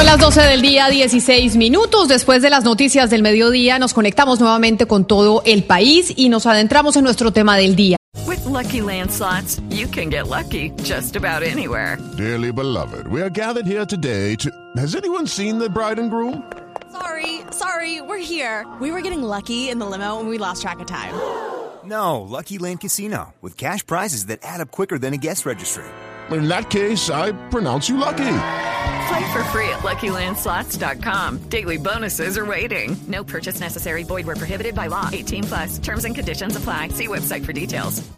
Son las 12 del día, 16 minutos. Después de las noticias del mediodía, nos conectamos nuevamente con todo el país y nos adentramos en nuestro tema del día. With lucky landslots, you can get lucky just about anywhere. Dearly beloved, we are gathered here today to. Has anyone seen the bride and groom? Sorry, sorry, we're here. We were getting lucky in the limo and we lost track of time. No, Lucky Land Casino, with cash prizes that add up quicker than a guest registry. In that case, I pronounce you lucky. Play for free at LuckyLandSlots.com. Daily bonuses are waiting. No purchase necessary. Void where prohibited by law. 18 plus. Terms and conditions apply. See website for details.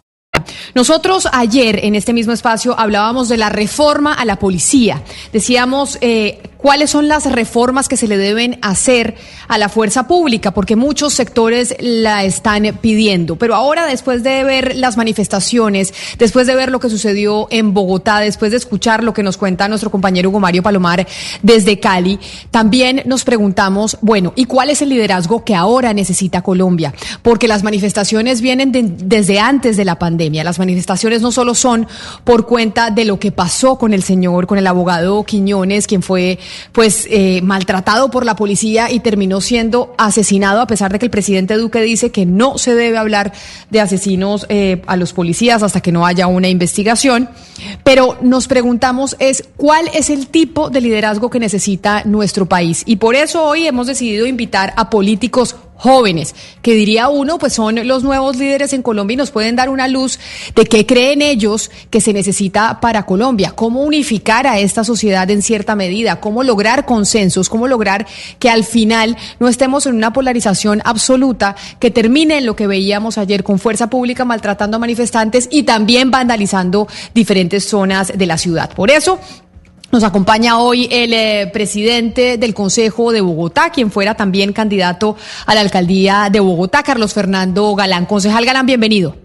Nosotros ayer en este mismo espacio hablábamos de la reforma a la policía. Decíamos eh, cuáles son las reformas que se le deben hacer a la fuerza pública, porque muchos sectores la están pidiendo. Pero ahora, después de ver las manifestaciones, después de ver lo que sucedió en Bogotá, después de escuchar lo que nos cuenta nuestro compañero Hugo Mario Palomar desde Cali, también nos preguntamos, bueno, ¿y cuál es el liderazgo que ahora necesita Colombia? Porque las manifestaciones vienen de, desde antes de la pandemia. Las manifestaciones no solo son por cuenta de lo que pasó con el señor, con el abogado Quiñones, quien fue pues eh, maltratado por la policía y terminó siendo asesinado a pesar de que el presidente Duque dice que no se debe hablar de asesinos eh, a los policías hasta que no haya una investigación. Pero nos preguntamos es cuál es el tipo de liderazgo que necesita nuestro país y por eso hoy hemos decidido invitar a políticos jóvenes, que diría uno, pues son los nuevos líderes en Colombia y nos pueden dar una luz de qué creen ellos que se necesita para Colombia, cómo unificar a esta sociedad en cierta medida, cómo lograr consensos, cómo lograr que al final no estemos en una polarización absoluta que termine en lo que veíamos ayer con fuerza pública maltratando a manifestantes y también vandalizando diferentes zonas de la ciudad. Por eso, nos acompaña hoy el eh, presidente del Consejo de Bogotá, quien fuera también candidato a la alcaldía de Bogotá, Carlos Fernando Galán. Concejal Galán, bienvenido.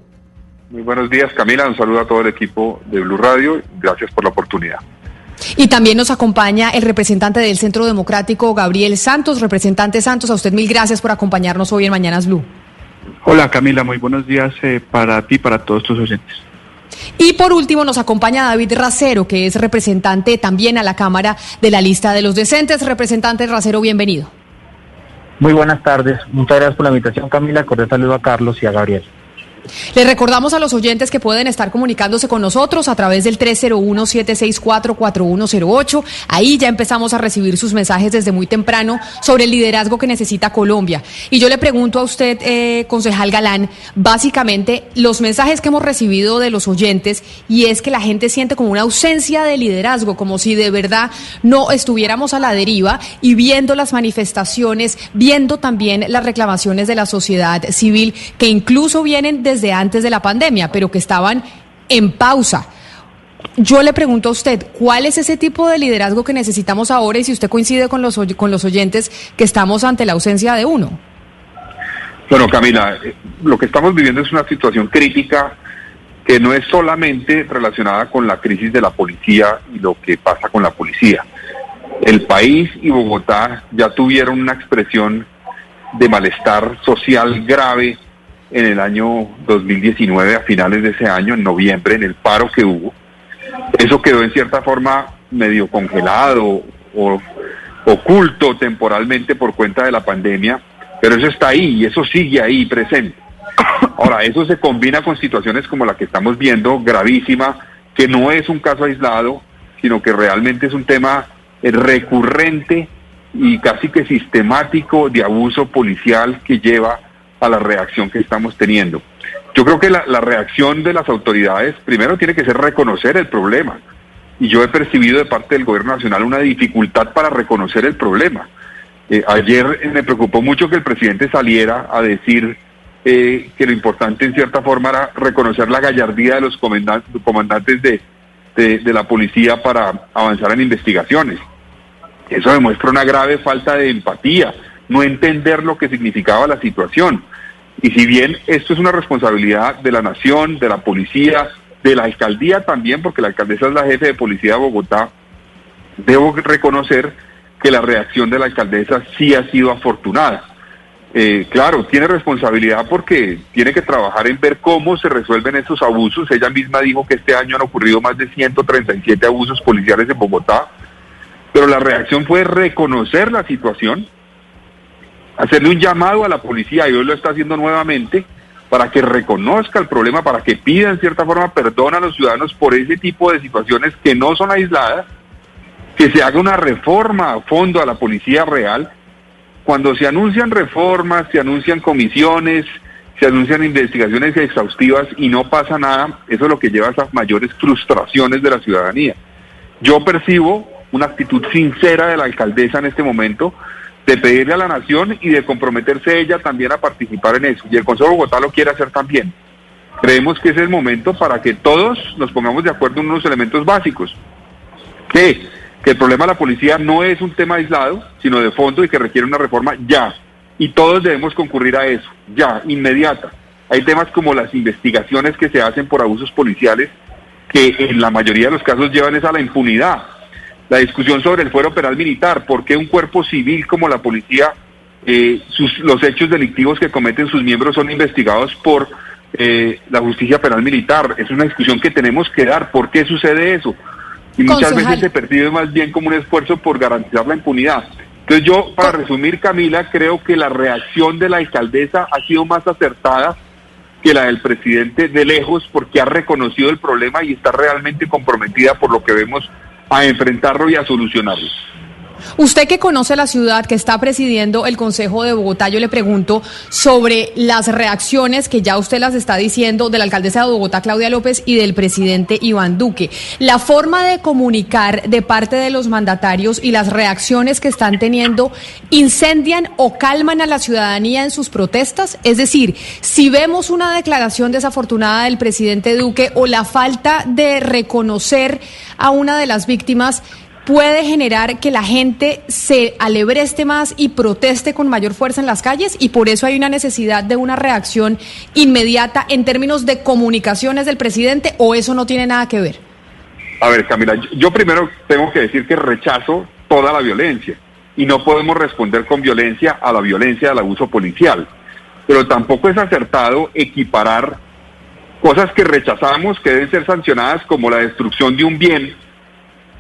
Muy buenos días, Camila. Un saludo a todo el equipo de Blue Radio. Gracias por la oportunidad. Y también nos acompaña el representante del Centro Democrático, Gabriel Santos. Representante Santos, a usted mil gracias por acompañarnos hoy en Mañanas Blue. Hola, Camila. Muy buenos días eh, para ti y para todos tus oyentes. Y por último nos acompaña David Racero, que es representante también a la Cámara de la lista de los decentes. Representante Racero, bienvenido. Muy buenas tardes. Muchas gracias por la invitación, Camila. Cordial saludo a Carlos y a Gabriel. Le recordamos a los oyentes que pueden estar comunicándose con nosotros a través del 301-764-4108. Ahí ya empezamos a recibir sus mensajes desde muy temprano sobre el liderazgo que necesita Colombia. Y yo le pregunto a usted, eh, concejal Galán, básicamente los mensajes que hemos recibido de los oyentes y es que la gente siente como una ausencia de liderazgo, como si de verdad no estuviéramos a la deriva y viendo las manifestaciones, viendo también las reclamaciones de la sociedad civil que incluso vienen desde desde antes de la pandemia, pero que estaban en pausa. Yo le pregunto a usted, ¿cuál es ese tipo de liderazgo que necesitamos ahora y si usted coincide con los, con los oyentes que estamos ante la ausencia de uno? Bueno, Camila, eh, lo que estamos viviendo es una situación crítica que no es solamente relacionada con la crisis de la policía y lo que pasa con la policía. El país y Bogotá ya tuvieron una expresión de malestar social grave en el año 2019, a finales de ese año, en noviembre, en el paro que hubo. Eso quedó en cierta forma medio congelado o oculto temporalmente por cuenta de la pandemia, pero eso está ahí y eso sigue ahí presente. Ahora, eso se combina con situaciones como la que estamos viendo, gravísima, que no es un caso aislado, sino que realmente es un tema eh, recurrente y casi que sistemático de abuso policial que lleva a la reacción que estamos teniendo. Yo creo que la, reacción de las autoridades primero tiene que ser reconocer el problema. Y yo he percibido de parte del gobierno nacional una dificultad para reconocer el problema. Eh, ayer me preocupó mucho que el presidente saliera a decir eh, que lo importante en cierta forma era reconocer la gallardía de los comandantes, comandantes de, de, de la policía para avanzar en investigaciones. Eso demuestra una grave falta de empatía, no entender lo que significaba la situación. Y si bien esto es una responsabilidad de la nación, de la policía, de la alcaldía también, porque la alcaldesa es la jefe de policía de Bogotá, debo reconocer que la reacción de la alcaldesa sí ha sido afortunada. Eh, claro, tiene responsabilidad porque tiene que trabajar en ver cómo se resuelven estos abusos. Ella misma dijo que este año han ocurrido más de 137 abusos policiales en Bogotá, pero la reacción fue reconocer la situación, hacerle un llamado a la policía, y hoy lo está haciendo nuevamente, para que reconozca el problema, para que pida en cierta forma perdón a los ciudadanos por ese tipo de situaciones que no son aisladas, que se haga una reforma a fondo a la policía real. Cuando se anuncian reformas, se anuncian comisiones, se anuncian investigaciones exhaustivas y no pasa nada, eso es lo que lleva a esas mayores frustraciones de la ciudadanía. Yo percibo una actitud sincera de la alcaldesa en este momento, de pedirle a la nación y de comprometerse ella también a participar en eso. Y el Consejo de Bogotá lo quiere hacer también. Creemos que es el momento para que todos nos pongamos de acuerdo en unos elementos básicos. Que, que el problema de la policía no es un tema aislado, sino de fondo y que requiere una reforma ya. Y todos debemos concurrir a eso, ya, inmediata. Hay temas como las investigaciones que se hacen por abusos policiales que en la mayoría de los casos llevan esa a la impunidad la discusión sobre el fuero penal militar, por qué un cuerpo civil como la policía, eh, sus, los hechos delictivos que cometen sus miembros son investigados por eh, la justicia penal militar. Es una discusión que tenemos que dar. ¿Por qué sucede eso? Y muchas veces se percibe más bien como un esfuerzo por garantizar la impunidad. Entonces yo, para resumir, Camila, creo que la reacción de la alcaldesa ha sido más acertada que la del presidente de lejos porque ha reconocido el problema y está realmente comprometida por lo que vemos a enfrentarlo y a solucionarlo. Usted que conoce la ciudad, que está presidiendo el Consejo de Bogotá, yo le pregunto sobre las reacciones que ya usted las está diciendo de la alcaldesa de Bogotá, Claudia López, y del presidente Iván Duque. La forma de comunicar de parte de los mandatarios y las reacciones que están teniendo, ¿incendian o calman a la ciudadanía en sus protestas? Es decir, si vemos una declaración desafortunada del presidente Duque o la falta de reconocer a una de las víctimas, puede generar que la gente se alebreste más y proteste con mayor fuerza en las calles y por eso hay una necesidad de una reacción inmediata en términos de comunicaciones del presidente o eso no tiene nada que ver? A ver, Camila, yo primero tengo que decir que rechazo toda la violencia y no podemos responder con violencia a la violencia del abuso policial, pero tampoco es acertado equiparar cosas que rechazamos que deben ser sancionadas como la destrucción de un bien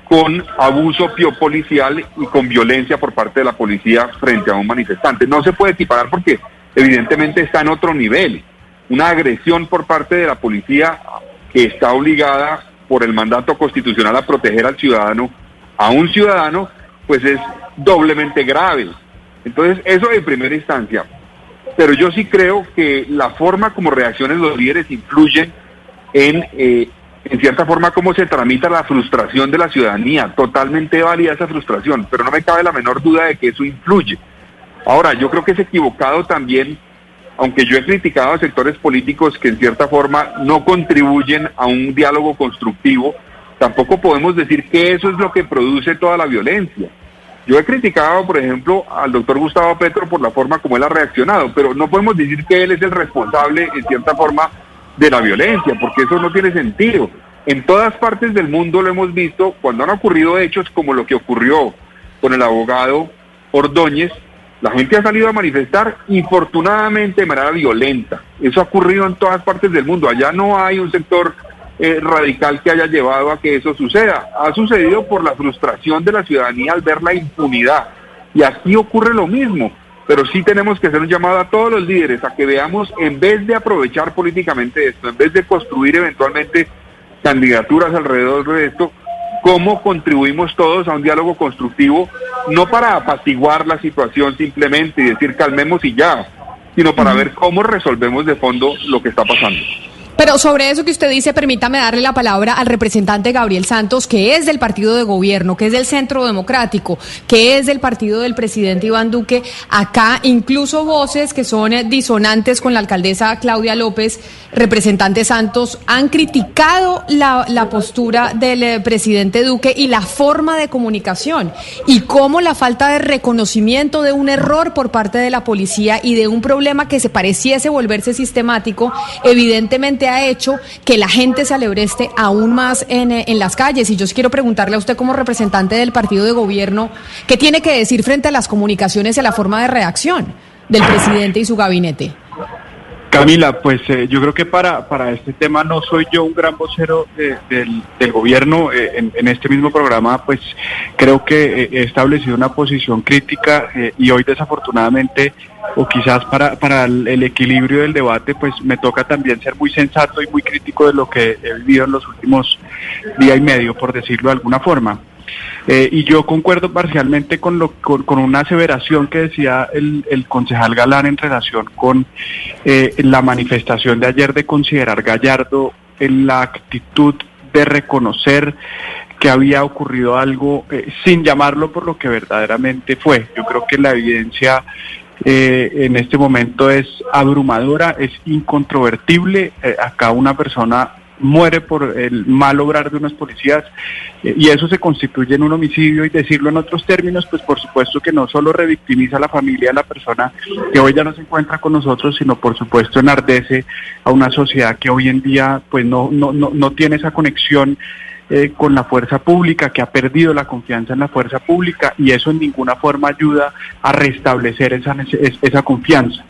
con abuso policial y con violencia por parte de la policía frente a un manifestante. No se puede equiparar porque evidentemente está en otro nivel. Una agresión por parte de la policía que está obligada por el mandato constitucional a proteger al ciudadano, a un ciudadano, pues es doblemente grave. Entonces, eso en primera instancia. Pero yo sí creo que la forma como reaccionen los líderes influyen en eh, en cierta forma cómo se tramita la frustración de la ciudadanía. Totalmente válida esa frustración, pero no me cabe la menor duda de que eso influye. Ahora, yo creo que es equivocado también, aunque yo he criticado a sectores políticos que en cierta forma no contribuyen a un diálogo constructivo, tampoco podemos decir que eso es lo que produce toda la violencia. Yo he criticado, por ejemplo, al doctor Gustavo Petro por la forma como él ha reaccionado, pero no podemos decir que él es el responsable, en cierta forma, de la violencia, porque eso no tiene sentido. En todas partes del mundo lo hemos visto cuando han ocurrido hechos como lo que ocurrió con el abogado Ordóñez, la gente ha salido a manifestar infortunadamente de manera violenta. Eso ha ocurrido en todas partes del mundo. Allá no hay un sector eh, radical que haya llevado a que eso suceda. Ha sucedido por la frustración de la ciudadanía al ver la impunidad. Y aquí ocurre lo mismo pero sí tenemos que hacer un llamado a todos los líderes a que veamos, en vez de aprovechar políticamente esto, en vez de construir eventualmente candidaturas alrededor de esto, cómo contribuimos todos a un diálogo constructivo, no para apaciguar la situación simplemente y decir calmemos y ya, sino para ver cómo resolvemos de fondo lo que está pasando. Pero sobre eso que usted dice, permítame darle la palabra al representante Gabriel Santos, que es del partido de gobierno, que es del Centro Democrático, que es del partido del presidente Iván Duque. Acá incluso voces que son disonantes con la alcaldesa Claudia López, representante Santos, han criticado la, postura del eh, presidente Duque y la forma de comunicación y cómo la falta de reconocimiento de un error por parte de la policía y de un problema que se pareciese volverse sistemático, evidentemente ha hecho que la gente se alebreste aún más en, eh, en las calles. Y yo quiero preguntarle a usted como representante del partido de gobierno, ¿qué tiene que decir frente a las comunicaciones y a la forma de reacción del presidente y su gabinete? Camila, pues eh, yo creo que para, para este tema no soy yo un gran vocero de- del, del gobierno. Eh, en, en este mismo programa, pues creo que eh, he establecido una posición crítica eh, y hoy desafortunadamente, o quizás para, para el, el equilibrio del debate, pues me toca también ser muy sensato y muy crítico de lo que he vivido en los últimos día y medio, por decirlo de alguna forma. Eh, y yo concuerdo parcialmente con, lo, con, con una aseveración que decía el, concejal Galán en relación con eh, la manifestación de ayer de considerar Gallardo en la actitud de reconocer que había ocurrido algo eh, sin llamarlo por lo que verdaderamente fue. Yo creo que la evidencia eh, en este momento es abrumadora, es incontrovertible. Acá una persona muere por el mal obrar de unos policías eh, y eso se constituye en un homicidio y decirlo en otros términos, pues por supuesto que no solo revictimiza a la familia de la persona que hoy ya no se encuentra con nosotros, sino por supuesto enardece a una sociedad que hoy en día pues no, no, no, no tiene esa conexión eh, con la fuerza pública, que ha perdido la confianza en la fuerza pública y eso en ninguna forma ayuda a restablecer esa, esa confianza.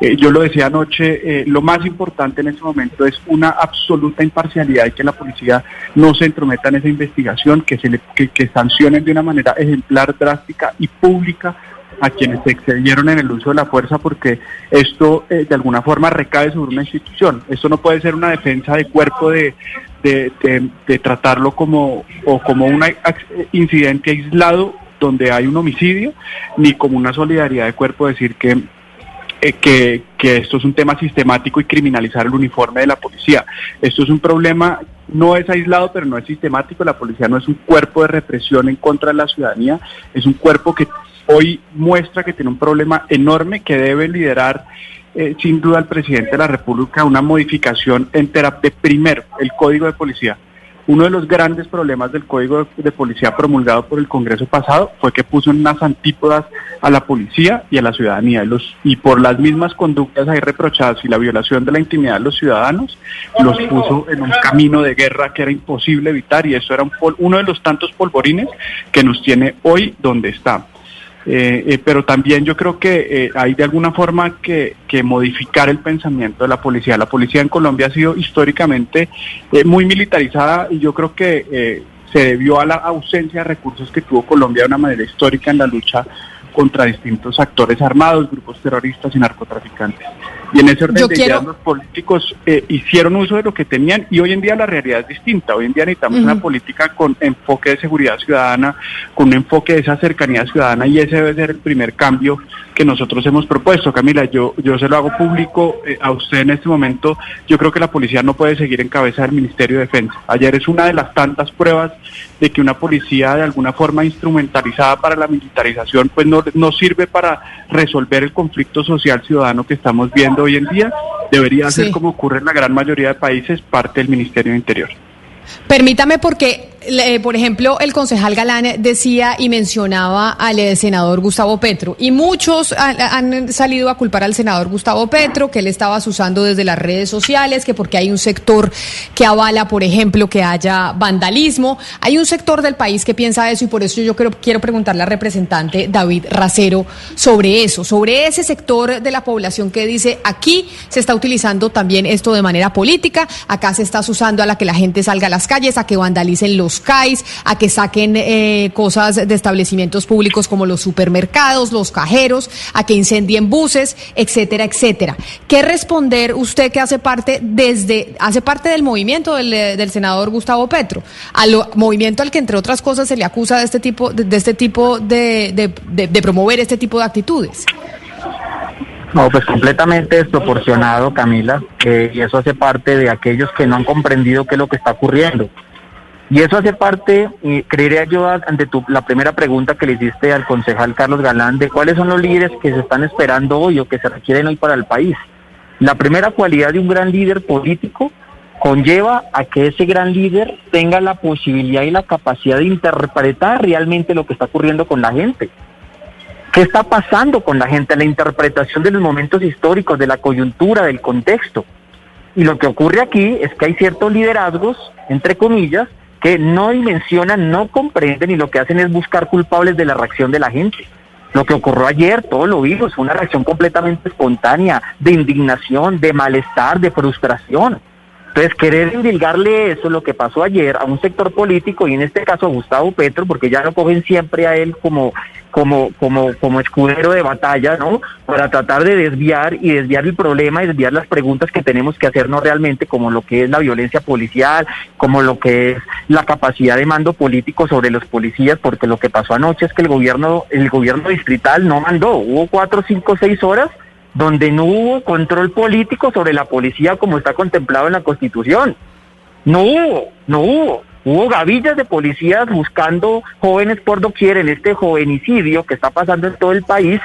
Eh, yo lo decía anoche, eh, lo más importante en este momento es una absoluta imparcialidad y que la policía no se entrometa en esa investigación, que, se le, que, que sancionen de una manera ejemplar, drástica y pública a quienes se excedieron en el uso de la fuerza porque esto eh, de alguna forma recae sobre una institución. Esto no puede ser una defensa de cuerpo de, de, de- tratarlo como, o como un incidente aislado donde hay un homicidio, ni como una solidaridad de cuerpo decir que eh, que, que esto es un tema sistemático y criminalizar el uniforme de la policía. Esto es un problema, no es aislado, pero no es sistemático. La policía no es un cuerpo de represión en contra de la ciudadanía, es un cuerpo que hoy muestra que tiene un problema enorme que debe liderar eh, sin duda el presidente de la República una modificación entera de primero el código de policía. Uno de los grandes problemas del Código de, Policía promulgado por el Congreso pasado fue que puso unas antípodas a la policía y a la ciudadanía. Y, los, y por las mismas conductas ahí reprochadas y la violación de la intimidad de los ciudadanos, los puso en un camino de guerra que era imposible evitar y eso era un pol- uno de los tantos polvorines que nos tiene hoy donde está. Eh, eh, pero también yo creo que eh, hay de alguna forma que, modificar el pensamiento de la policía. La policía en Colombia ha sido históricamente muy militarizada y yo creo que se debió a la ausencia de recursos que tuvo Colombia de una manera histórica en la lucha contra distintos actores armados, grupos terroristas y narcotraficantes. Y en ese orden Yo de quiero- ideas los políticos eh, hicieron uso de lo que tenían y hoy en día la realidad es distinta. Hoy en día necesitamos una Ujú. política con enfoque de seguridad ciudadana, con un enfoque de esa cercanía ciudadana y ese debe ser el primer cambio que nosotros hemos propuesto. Camila, yo, yo se lo hago público eh, a usted en este momento. Yo creo que la policía no puede seguir en cabeza del Ministerio de Defensa. Ayer es una de las tantas pruebas de que una policía de alguna forma instrumentalizada para la militarización pues no, no sirve para resolver el conflicto social ciudadano que estamos viendo hoy en día. Debería ser como ocurre en la gran mayoría de países, parte del Ministerio de Interior. Permítame porque, eh, por ejemplo, el concejal Galán decía y mencionaba al eh, senador Gustavo Petro y muchos han, salido a culpar al senador Gustavo Petro que él estaba usando desde las redes sociales, que porque hay un sector que avala, por ejemplo, que haya vandalismo. Hay un sector del país que piensa eso y por eso yo quiero, quiero preguntarle al representante David Racero sobre eso, sobre ese sector de la población que dice aquí se está utilizando también esto de manera política, acá se está usando a la que la gente salga a las calles, a que vandalicen los los a que saquen eh, cosas de establecimientos públicos como los supermercados, los cajeros, a que incendien buses, etcétera, etcétera. ¿Qué responder usted que hace parte desde hace parte del movimiento del, eh, senador Gustavo Petro, al movimiento al que entre otras cosas se le acusa de este tipo de, este tipo de, de, de promover este tipo de actitudes? No, pues completamente desproporcionado, Camila, eh, y eso hace parte de aquellos que no han comprendido qué es lo que está ocurriendo. Y eso hace parte, y creería yo, ante tu, la primera pregunta que le hiciste al concejal Carlos Galán, de cuáles son los líderes que se están esperando hoy o que se requieren hoy para el país. La primera cualidad de un gran líder político conlleva a que ese gran líder tenga la posibilidad y la capacidad de interpretar realmente lo que está ocurriendo con la gente. ¿Qué está pasando con la gente? La interpretación de los momentos históricos, de la coyuntura, del contexto. Y lo que ocurre aquí es que hay ciertos liderazgos, entre comillas, que no dimensionan, no comprenden y lo que hacen es buscar culpables de la reacción de la gente. Lo que ocurrió ayer, todos lo vimos, fue una reacción completamente espontánea, de indignación, de malestar, de frustración. Entonces, querer indilgarle eso, lo que pasó ayer, a un sector político, y en este caso a Gustavo Petro, porque ya lo cogen siempre a él como, como, como, como escudero de batalla, ¿no? Para tratar de desviar y desviar el problema y desviar las preguntas que tenemos que hacernos realmente, como lo que es la violencia policial, como lo que es la capacidad de mando político sobre los policías, porque lo que pasó anoche es que el gobierno, el gobierno distrital no mandó, hubo cuatro, cinco, seis horas donde no hubo control político sobre la policía como está contemplado en la Constitución. No hubo, no hubo. Hubo gavillas de policías buscando jóvenes por doquier en este jovenicidio que está pasando en todo el país,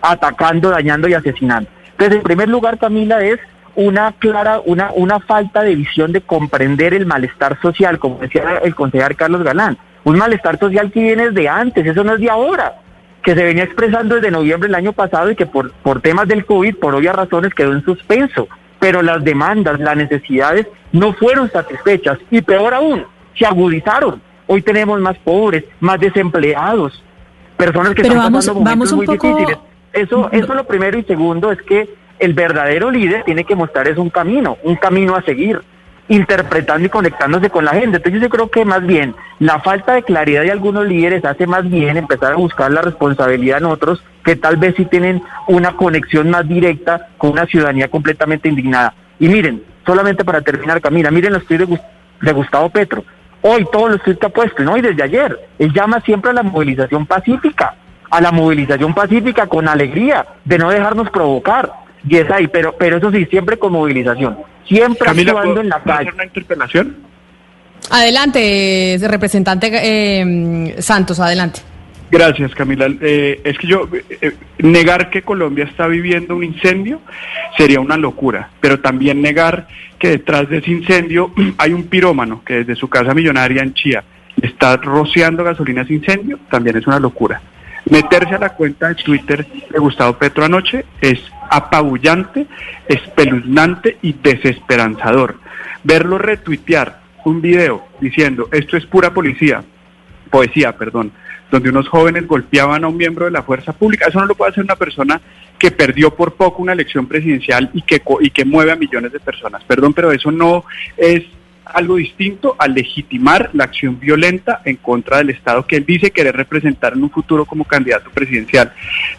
atacando, dañando y asesinando. Entonces, en primer lugar, Camila, es una clara, una, una falta de visión de comprender el malestar social, como decía el concejal Carlos Galán. Un malestar social que viene desde antes, eso no es de ahora que se venía expresando desde noviembre del año pasado y que por, por temas del COVID, por obvias razones, quedó en suspenso. Pero las demandas, las necesidades no fueron satisfechas y peor aún, se agudizaron. Hoy tenemos más pobres, más desempleados, personas que Pero están vamos, pasando momentos vamos muy poco... difíciles. Eso, eso lo primero y segundo es que el verdadero líder tiene que mostrar es un camino, un camino a seguir interpretando y conectándose con la gente. Entonces yo creo que más bien la falta de claridad de algunos líderes hace más bien empezar a buscar la responsabilidad en otros que tal vez sí tienen una conexión más directa con una ciudadanía completamente indignada. Y miren, solamente para terminar, Camila, miren los tweets de, Gus- de Gustavo Petro. Hoy todos los tweets que ha puesto, ¿no? Y desde ayer, él llama siempre a la movilización pacífica, a la movilización pacífica con alegría, de no dejarnos provocar. Y es ahí, pero, pero eso sí, siempre con movilización, siempre Camila, actuando ¿puedo- en la calle. hacer una interpelación? Adelante, representante eh, Santos, adelante. Gracias, Camila. Eh, es que yo, eh, eh, negar que Colombia está viviendo un incendio sería una locura, pero también negar que detrás de ese incendio hay un pirómano que desde su casa millonaria en Chía está rociando gasolina a ese incendio, también es una locura. Meterse a la cuenta de Twitter de Gustavo Petro anoche es apabullante, espeluznante y desesperanzador. Verlo retuitear un video diciendo esto es pura policía, poesía, perdón, donde unos jóvenes golpeaban a un miembro de la fuerza pública. Eso no lo puede hacer una persona que perdió por poco una elección presidencial y que, y que mueve a millones de personas. Perdón, pero eso no es algo distinto a legitimar la acción violenta en contra del Estado que él dice querer representar en un futuro como candidato presidencial.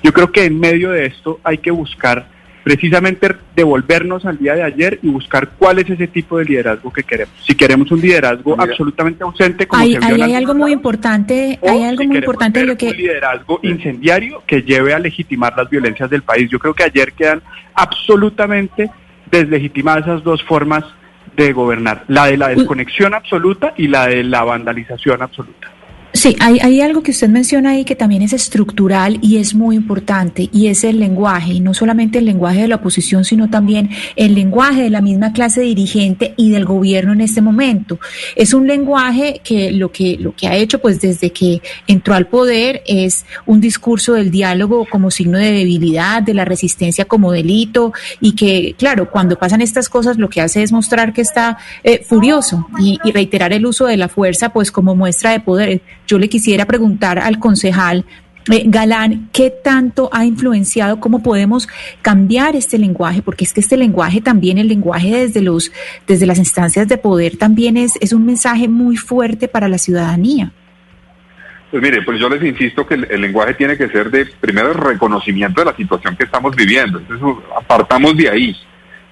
Yo creo que en medio de esto hay que buscar precisamente devolvernos al día de ayer y buscar cuál es ese tipo de liderazgo que queremos. Si queremos un liderazgo Mira. absolutamente ausente como Ahí, se ahí hay algo muy importante, hay algo si muy importante lo que... un liderazgo incendiario que lleve a legitimar las violencias del país. Yo creo que ayer quedan absolutamente deslegitimadas esas dos formas de gobernar, la de la desconexión absoluta y la de la vandalización absoluta. Sí, hay, hay algo que usted menciona ahí que también es estructural y es muy importante, y es el lenguaje, y no solamente el lenguaje de la oposición, sino también el lenguaje de la misma clase dirigente y del gobierno en este momento. Es un lenguaje que lo que, lo que ha hecho, pues desde que entró al poder, es un discurso del diálogo como signo de debilidad, de la resistencia como delito, y que, claro, cuando pasan estas cosas, lo que hace es mostrar que está eh, furioso y, y reiterar el uso de la fuerza, pues como muestra de poder. Yo le quisiera preguntar al concejal Eh, Galán, ¿qué tanto ha influenciado? ¿Cómo podemos cambiar este lenguaje? Porque es que este lenguaje también, el lenguaje desde los, desde las instancias de poder, también es, es un mensaje muy fuerte para la ciudadanía. Pues mire, pues yo les insisto que el, lenguaje tiene que ser de primero el reconocimiento de la situación que estamos viviendo. Entonces apartamos de ahí.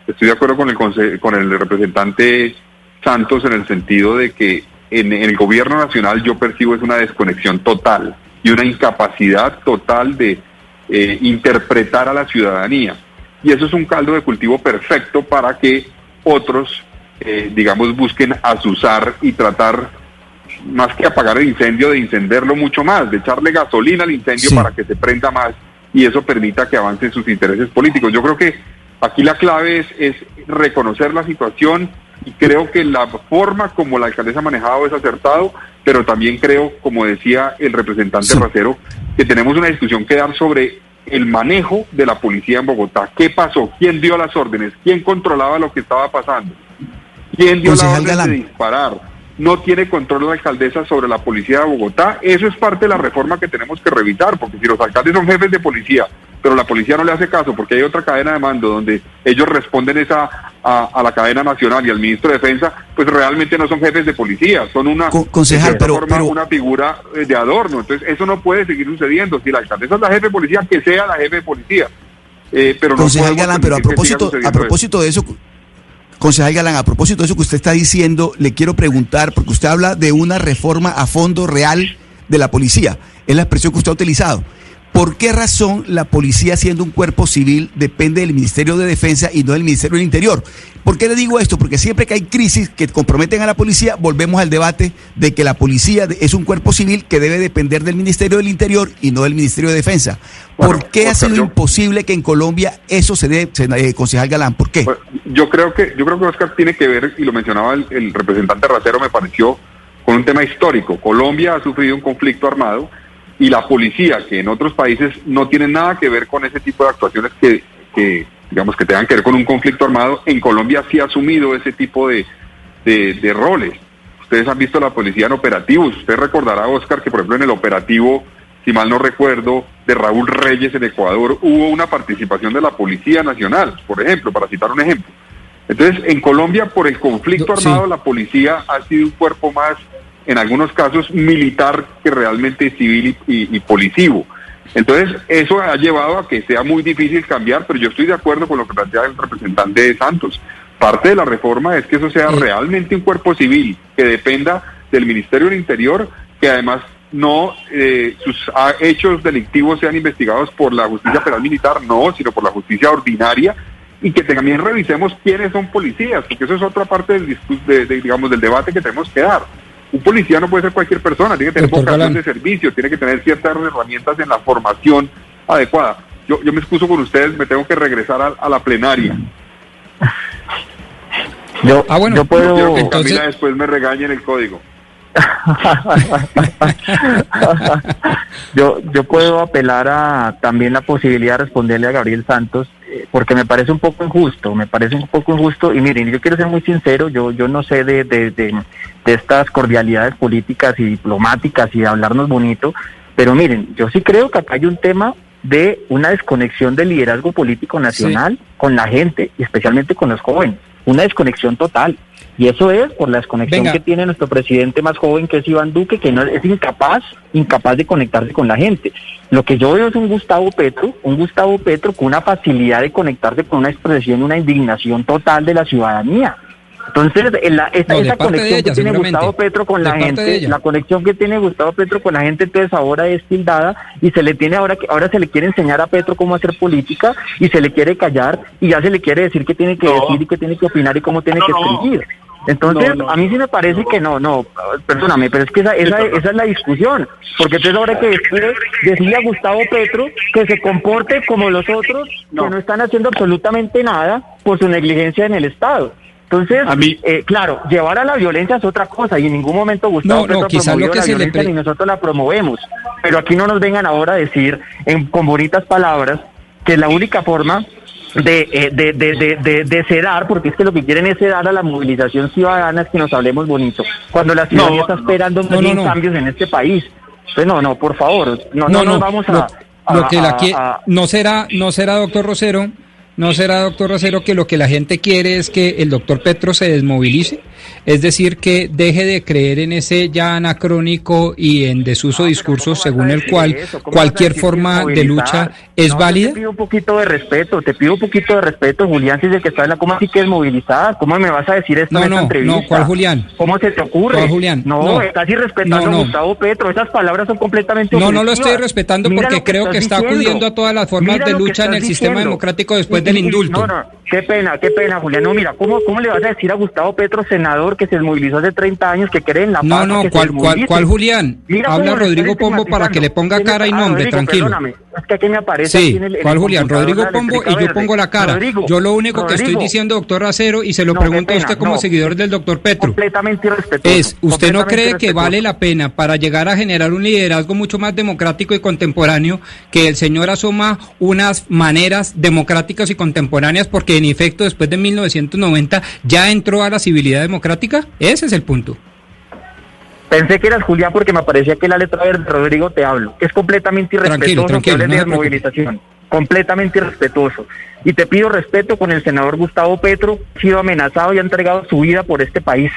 Estoy de acuerdo con el con el representante Santos en el sentido de que en, el gobierno nacional yo percibo es una desconexión total y una incapacidad total de eh, interpretar a la ciudadanía. Y eso es un caldo de cultivo perfecto para que otros, eh, digamos, busquen asusar y tratar, más que apagar el incendio, de incendiarlo mucho más, de echarle gasolina al incendio para que se prenda más y eso permita que avancen sus intereses políticos. Yo creo que aquí la clave es, es reconocer la situación y creo que la forma como la alcaldesa ha manejado es acertado, pero también creo, como decía el representante Racero, que tenemos una discusión que dar sobre el manejo de la policía en Bogotá. ¿Qué pasó? ¿Quién dio las órdenes? ¿Quién controlaba lo que estaba pasando? ¿Quién dio la orden de disparar? no tiene control la alcaldesa sobre la policía de Bogotá. Eso es parte de la reforma que tenemos que revisar, porque si los alcaldes son jefes de policía, pero la policía no le hace caso, porque hay otra cadena de mando donde ellos responden esa a, la cadena nacional y al ministro de Defensa, pues realmente no son jefes de policía, son una, concejal, pero, una figura eh, de adorno. Entonces eso no puede seguir sucediendo. Si la alcaldesa es la jefe de policía, que sea la jefe de policía. Eh, pero concejal Galán, pero a propósito, a propósito de eso, Concejal Galán, a propósito de eso que usted está diciendo, le quiero preguntar, porque usted habla de una reforma a fondo real de la policía, es la expresión que usted ha utilizado. ¿Por qué razón la policía, siendo un cuerpo civil, depende del Ministerio de Defensa y no del Ministerio del Interior? ¿Por qué le digo esto? Porque siempre que hay crisis que comprometen a la policía, volvemos al debate de que la policía es un cuerpo civil que debe depender del Ministerio del Interior y no del Ministerio de Defensa. ¿Por qué ha sido imposible que en Colombia eso se dé, eh, concejal Galán? ¿Por qué? yo creo que yo creo que Oscar tiene que ver y lo mencionaba el, el representante Racero me pareció con un tema histórico. Colombia ha sufrido un conflicto armado y la policía, que en otros países no tiene nada que ver con ese tipo de actuaciones que, digamos, que tengan que ver con un conflicto armado, en Colombia sí ha asumido ese tipo de, de, roles. Ustedes han visto la policía en operativos. Usted recordará, Oscar, que por ejemplo en el operativo, si mal no recuerdo, de Raúl Reyes en Ecuador, hubo una participación de la Policía Nacional, por ejemplo, para citar un ejemplo. Entonces, en Colombia, por el conflicto armado, la policía ha sido un cuerpo más en algunos casos militar que realmente civil y, y, policivo. Entonces, eso ha llevado a que sea muy difícil cambiar, pero yo estoy de acuerdo con lo que plantea el representante de Santos. Parte de la reforma es que eso sea realmente un cuerpo civil, que dependa del Ministerio del Interior, que además no eh, sus hechos delictivos sean investigados por la justicia penal militar, no, sino por la justicia ordinaria, y que también revisemos quiénes son policías, porque eso es otra parte del, de, digamos, del debate que tenemos que dar un policía no puede ser cualquier persona, tiene que tener vocación de servicio, tiene que tener ciertas herramientas en la formación adecuada. Yo, yo me excuso con ustedes, me tengo que regresar a, la plenaria. Yo, ah, bueno, yo puedo... que Camila después me regañe en el código. yo, yo puedo apelar a también la posibilidad de responderle a Gabriel Santos porque me parece un poco injusto, me parece un poco injusto y miren, yo quiero ser muy sincero, yo, yo no sé de, de, de, estas cordialidades políticas y diplomáticas y de hablarnos bonito, pero miren, yo sí creo que acá hay un tema de una desconexión del liderazgo político nacional con la gente y especialmente con los jóvenes, una desconexión total. Y eso es por la desconexión que tiene nuestro presidente más joven, que es Iván Duque, que no es incapaz, incapaz de conectarse con la gente. Lo que yo veo es un Gustavo Petro, un Gustavo Petro con una facilidad de conectarse con una expresión, una indignación total de la ciudadanía. Entonces, esa, conexión que tiene Gustavo Petro con la gente, la conexión que tiene Gustavo Petro con la gente, entonces ahora es tildada y se le tiene ahora que ahora se le quiere enseñar a Petro cómo hacer política y se le quiere callar y ya se le quiere decir qué tiene que decir y qué tiene que opinar y cómo tiene que escribir. Entonces, a mí sí me parece que no, no, perdóname, pero es que esa, esa, esa es la discusión. Porque entonces ahora que decirle a Gustavo Petro que se comporte como los otros, que no están haciendo absolutamente nada por su negligencia en el Estado. Entonces, eh, claro, llevar a la violencia es otra cosa y en ningún momento Gustavo Petro promovió la violencia ni nosotros la promovemos. Pero aquí no nos vengan ahora a decir en, con bonitas palabras que la única forma de, de, de, de, sedar, porque es que lo que quieren es sedar a la movilización ciudadana, es que nos hablemos bonito. Cuando la ciudadanía está esperando cambios en este país. Pues no, no, por favor, no, no, nos vamos a... Lo, que la no será, no será, doctor Rosero, no será, doctor Rosero, que lo que la gente quiere es que el doctor Petro se desmovilice, es decir, que deje de creer en ese ya anacrónico y en desuso discurso según el cual cualquier forma de lucha es No, válida. Te pido un poquito de respeto, te pido un poquito de respeto, Julián, si es el que está en la coma, así que desmovilizada. ¿Cómo me vas a decir esto No, en esta no, entrevista? no, ¿cuál Julián? ¿Cómo se te ocurre? ¿Cuál Julián? No, No. estás irrespetando No, no. a Gustavo Petro. Esas palabras son completamente No, no lo estoy respetando Mira porque que creo que está diciendo. acudiendo a todas las formas Mira de lucha en el sistema democrático después Y- del indulto. No, no, qué pena, qué pena, Julián. No, mira, ¿cómo, ¿cómo le vas a decir a Gustavo Petro, senador, que se desmovilizó hace 30 años, que cree en la No, paz, no, que se ¿cuál, cuál, cuál Julián? Mira Habla Rodrigo Pombo para que le ponga cara y Ah, nombre, Rodrigo, tranquilo. perdóname, es que aquí me aparece aquí Sí, en el- en ¿cuál el Julián? Rodrigo Pombo y yo pongo la cara. Rodrigo, yo lo único que estoy diciendo, doctor Racero, y se lo No, pregunto a usted como no. seguidor del doctor Petro. Completamente irrespetuoso. Es, ¿usted no cree que vale la pena para llegar a generar un liderazgo mucho más democrático y contemporáneo que el señor asoma unas maneras democráticas y contemporáneas porque en efecto después de 1990 ya entró a la civilidad democrática? Ese es el punto. Pensé que eras Julián porque me parecía que la letra verde de Rodrigo te hablo. Es completamente Tranquilo, irrespetuoso tranquilo, que no de desmovilización. Completamente irrespetuoso. Y te pido respeto con el senador Gustavo Petro, ha sido amenazado y ha entregado su vida por este país.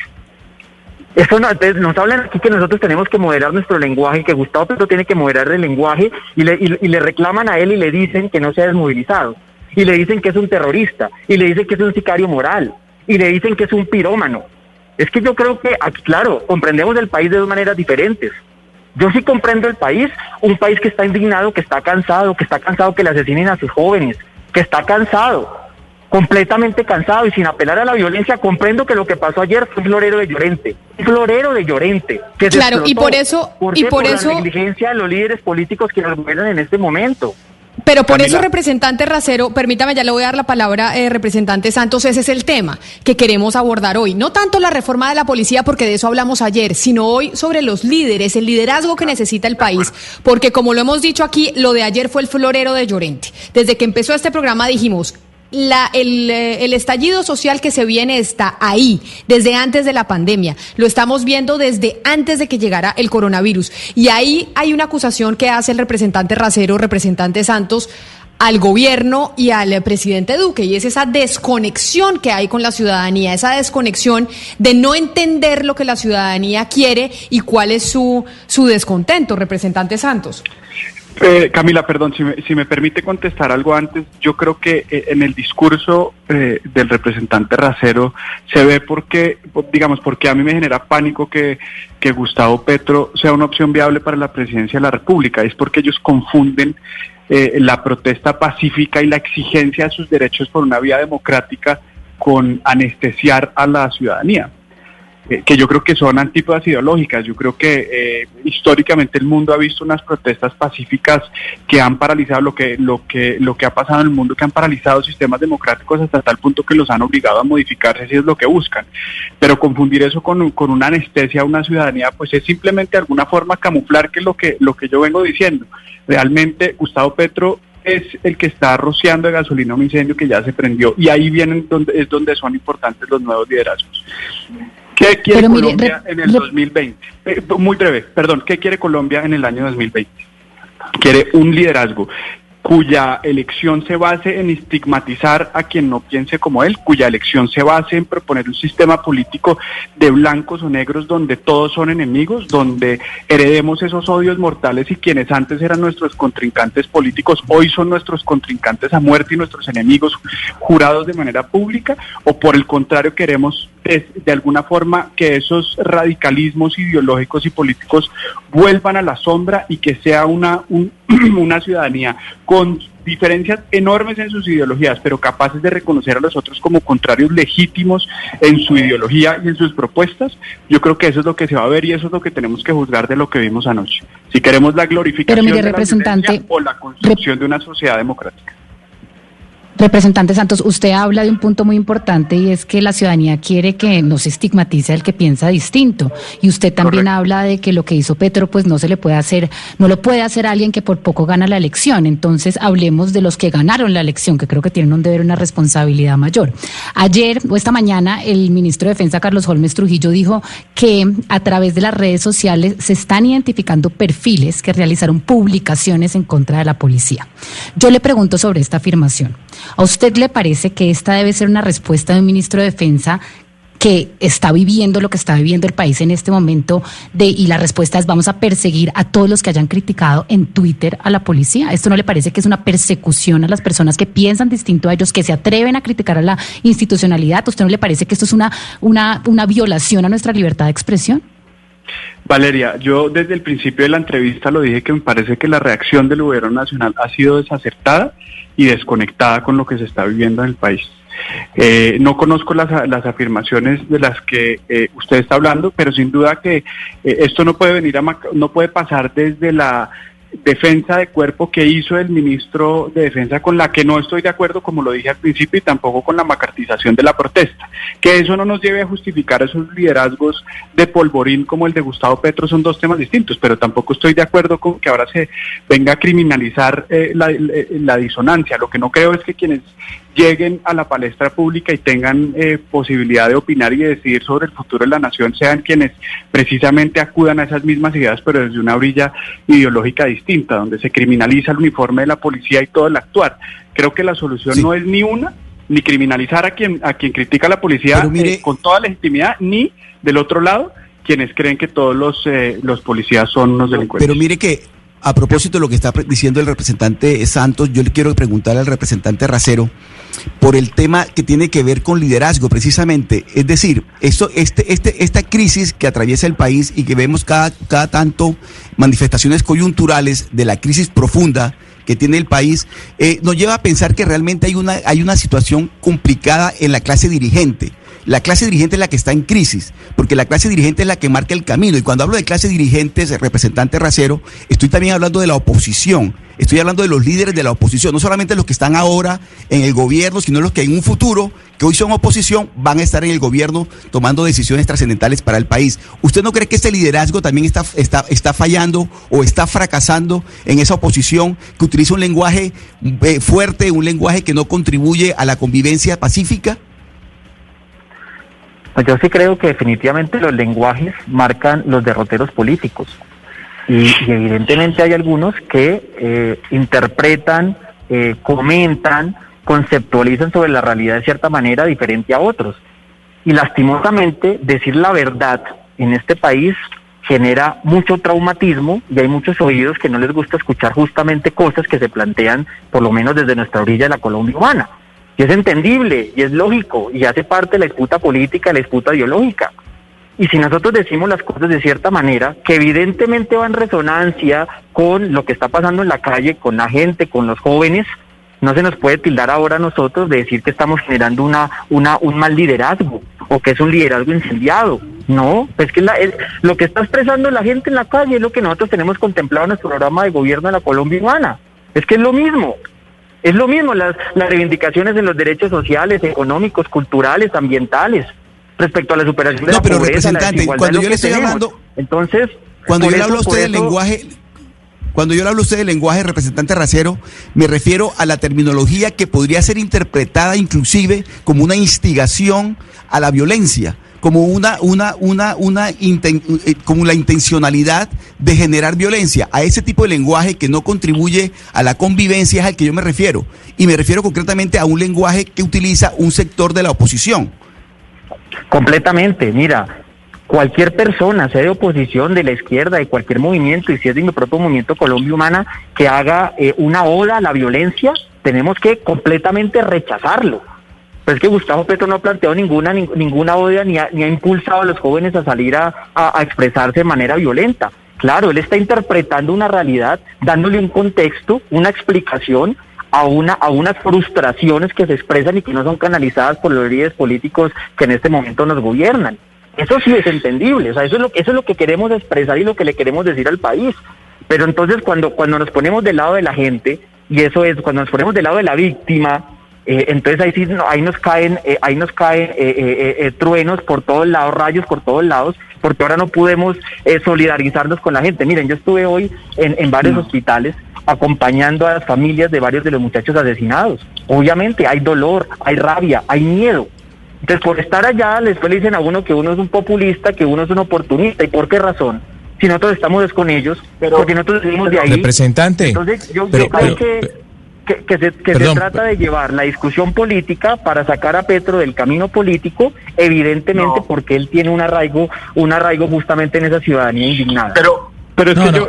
Eso no, entonces nos hablan aquí que nosotros tenemos que moderar nuestro lenguaje, que Gustavo Petro tiene que moderar el lenguaje y le, y- y le reclaman a él y le dicen que no se ha desmovilizado. Y le dicen que es un terrorista. Y le dicen que es un sicario moral. Y le dicen que es un pirómano. Es que yo creo que, aquí, claro, comprendemos el país de dos maneras diferentes. Yo sí comprendo el país, un país que está indignado, que está cansado, que está cansado que le asesinen a sus jóvenes, que está cansado, completamente cansado y sin apelar a la violencia. Comprendo que lo que pasó ayer fue un florero de Llorente, un florero de Llorente. Que se Claro, y explotó. por eso- ¿Por y por la eso- negligencia de los líderes políticos que nos gobiernan en este momento. Pero por Camila. eso, representante Racero, permítame, ya le voy a dar la palabra, eh, representante Santos, ese es el tema que queremos abordar hoy. No tanto la reforma de la policía, porque de eso hablamos ayer, sino hoy sobre los líderes, el liderazgo que necesita el país. Porque como lo hemos dicho aquí, lo de ayer fue el florero de Llorente. Desde que empezó este programa dijimos, la- el, eh, el estallido social que se viene está ahí, desde antes de la pandemia. Lo estamos viendo desde antes de que llegara el coronavirus. Y ahí hay una acusación que hace el representante Racero, representante Santos, al gobierno y al eh, presidente Duque, y es esa desconexión que hay con la ciudadanía, esa desconexión de no entender lo que la ciudadanía quiere y cuál es su, su descontento, representante Santos. Eh, Camila, perdón, si me, si me permite contestar algo antes, yo creo que eh, en el discurso eh, del representante Racero se ve porque, digamos, porque a mí me genera pánico que, que Gustavo Petro sea una opción viable para la presidencia de la República. Es porque ellos confunden eh, la protesta pacífica y la exigencia de sus derechos por una vía democrática con anestesiar a la ciudadanía que yo creo que son antípodas ideológicas. Yo creo que eh, históricamente el mundo ha visto unas protestas pacíficas que han paralizado lo que, lo que, lo que ha pasado en el mundo, que han paralizado sistemas democráticos hasta tal punto que los han obligado a modificarse si es lo que buscan. Pero confundir eso con, con una anestesia a una ciudadanía, pues es simplemente alguna forma camuflar que es lo que, lo que yo vengo diciendo. Realmente Gustavo Petro es el que está rociando de gasolina un incendio que ya se prendió y ahí vienen donde es donde son importantes los nuevos liderazgos. ¿Qué quiere mire, Colombia re- en el re- 2020? Eh, muy breve, perdón, ¿qué quiere Colombia en el año 2020? Quiere un liderazgo cuya elección se base en estigmatizar a quien no piense como él, cuya elección se base en proponer un sistema político de blancos o negros donde todos son enemigos, donde heredemos esos odios mortales y quienes antes eran nuestros contrincantes políticos hoy son nuestros contrincantes a muerte y nuestros enemigos jurados de manera pública, o por el contrario queremos de alguna forma que esos radicalismos ideológicos y políticos vuelvan a la sombra y que sea una, un- una ciudadanía con diferencias enormes en sus ideologías, pero capaces de reconocer a los otros como contrarios legítimos en su ideología y en sus propuestas, yo creo que eso es lo que se va a ver y eso es lo que tenemos que juzgar de lo que vimos anoche. Si queremos la glorificación mire, de la representante, o la construcción de una sociedad democrática. Representante Santos, usted habla de un punto muy importante y es que la ciudadanía quiere que no se estigmatice al que piensa distinto. Y usted también habla de que lo que hizo Petro pues no se le puede hacer, no lo puede hacer alguien que por poco gana la elección. Entonces hablemos de los que ganaron la elección, que creo que tienen un deber, una responsabilidad mayor. Ayer o esta mañana el ministro de Defensa Carlos Holmes Trujillo dijo que a través de las redes sociales se están identificando perfiles que realizaron publicaciones en contra de la policía. Yo le pregunto sobre esta afirmación. ¿A usted le parece que esta debe ser una respuesta de un ministro de Defensa que está viviendo lo que está viviendo el país en este momento de y la respuesta es vamos a perseguir a todos los que hayan criticado en Twitter a la policía. ¿Esto no le parece que es una persecución a las personas que piensan distinto a ellos, que se atreven a criticar a la institucionalidad? ¿A usted no le parece que esto es una, una, una violación a nuestra libertad de expresión? Valeria, yo desde el principio de la entrevista lo dije que me parece que la reacción del gobierno nacional ha sido desacertada y desconectada con lo que se está viviendo en el país. Eh, no conozco las, afirmaciones de las que eh, usted está hablando, pero sin duda que eh, esto no puede venir a no puede pasar desde la defensa de cuerpo que hizo el ministro de Defensa con la que no estoy de acuerdo, como lo dije al principio, y tampoco con la macartización de la protesta. Que eso no nos lleve a justificar esos liderazgos de polvorín como el de Gustavo Petro son dos temas distintos, pero tampoco estoy de acuerdo con que ahora se venga a criminalizar eh, la, la disonancia. Lo que no creo es que quienes lleguen a la palestra pública y tengan eh, posibilidad de opinar y de decidir sobre el futuro de la nación sean quienes precisamente acudan a esas mismas ideas, pero desde una orilla ideológica distinta, donde se criminaliza el uniforme de la policía y todo el actuar. Creo que la solución no es ni una, ni criminalizar a quien, a quien critica a la policía eh, con toda legitimidad, ni del otro lado quienes creen que todos los, eh, los policías son unos delincuentes. Pero mire que a propósito de lo que está diciendo el representante Santos, yo le quiero preguntar al representante Racero por el tema que tiene que ver con liderazgo, precisamente. Es decir, esto, este, este, esta crisis que atraviesa el país y que vemos cada, cada tanto manifestaciones coyunturales de la crisis profunda que tiene el país, eh, nos lleva a pensar que realmente hay una, hay una situación complicada en la clase dirigente. La clase dirigente es la que está en crisis, porque la clase dirigente es la que marca el camino. Y cuando hablo de clase dirigente, representante racero, estoy también hablando de la oposición. Estoy hablando de los líderes de la oposición, no solamente los que están ahora en el gobierno, sino los que en un futuro, que hoy son oposición, van a estar en el gobierno tomando decisiones trascendentales para el país. ¿Usted no cree que ese liderazgo también está, está, está fallando o está fracasando en esa oposición que utiliza un lenguaje eh, fuerte, un lenguaje que no contribuye a la convivencia pacífica? Pues yo sí creo que definitivamente los lenguajes marcan los derroteros políticos. Y, evidentemente hay algunos que eh, interpretan, eh, comentan, conceptualizan sobre la realidad de cierta manera diferente a otros. Y lastimosamente decir la verdad en este país genera mucho traumatismo y hay muchos oídos que no les gusta escuchar justamente cosas que se plantean por lo menos desde nuestra orilla de la Colombia humana. Y es entendible y es lógico y hace parte de la disputa política, la disputa ideológica. Y si nosotros decimos las cosas de cierta manera, que evidentemente va en resonancia con lo que está pasando en la calle, con la gente, con los jóvenes, no se nos puede tildar ahora a nosotros de decir que estamos generando una, una, un mal liderazgo o que es un liderazgo incendiado. No, es que lo que está expresando la gente en la calle es lo que nosotros tenemos contemplado en nuestro programa de gobierno de la Colombia humana. Es que es lo mismo. Es lo mismo las, las reivindicaciones de los derechos sociales, económicos, culturales, ambientales, respecto a la superación de no, la pero representante, cuando yo le estoy hablando, entonces, cuando yo le hablo a usted del lenguaje, cuando yo le hablo a usted del lenguaje representante racero, me refiero a la terminología que podría ser interpretada inclusive como una instigación a la violencia como una, una, una, una eh, como la intencionalidad de generar violencia. A ese tipo de lenguaje que no contribuye a la convivencia es al que yo me refiero. Y me refiero concretamente a un lenguaje que utiliza un sector de la oposición. Completamente, mira, cualquier persona, sea de oposición, de la izquierda, de cualquier movimiento, y si es de mi propio movimiento Colombia Humana, que haga eh, una oda a la violencia, tenemos que completamente rechazarlo es que Gustavo Petro no ha planteado ninguna, ninguna odia ni ha, impulsado a los jóvenes a salir a, expresarse de manera violenta. Claro, él está interpretando una realidad, dándole un contexto, una explicación a, una, unas frustraciones que se expresan y que no son canalizadas por los líderes políticos que en este momento nos gobiernan. Eso sí es entendible, o sea, eso es lo, eso es lo que queremos expresar y lo que le queremos decir al país. Pero entonces cuando, cuando nos ponemos del lado de la gente, y eso es, cuando nos ponemos del lado de la víctima, Eh, entonces ahí sí, no, ahí nos caen, eh, ahí nos caen eh, truenos por todos lados, rayos por todos lados, porque ahora no podemos solidarizarnos con la gente. Miren, yo estuve hoy en, en varios hospitales acompañando a las familias de varios de los muchachos asesinados. Obviamente hay dolor, hay rabia, hay miedo. Entonces, por estar allá, después le dicen a uno que uno es un populista, que uno es un oportunista. ¿Y por qué razón? Si nosotros estamos con ellos, porque nosotros vivimos de ahí. Representante. Entonces, yo, creo que, que, se, trata de llevar la discusión política para sacar a Petro del camino político, evidentemente porque él tiene un arraigo, un arraigo justamente en esa ciudadanía indignada. Pero pero es que yo,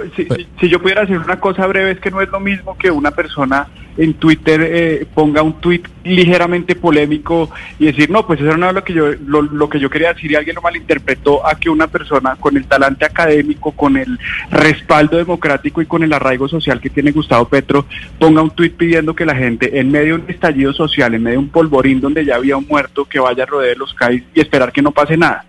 si, yo pudiera decir una cosa breve, es que no es lo mismo que una persona en Twitter eh, ponga un tweet ligeramente polémico y decir, no, pues eso no es lo que yo, lo, que yo quería decir y alguien lo malinterpretó a que una persona con el talante académico, con el respaldo democrático y con el arraigo social que tiene Gustavo Petro, ponga un tweet pidiendo que la gente en medio de un estallido social, en medio de un polvorín donde ya había un muerto, que vaya a rodear los CAIs y esperar que no pase nada.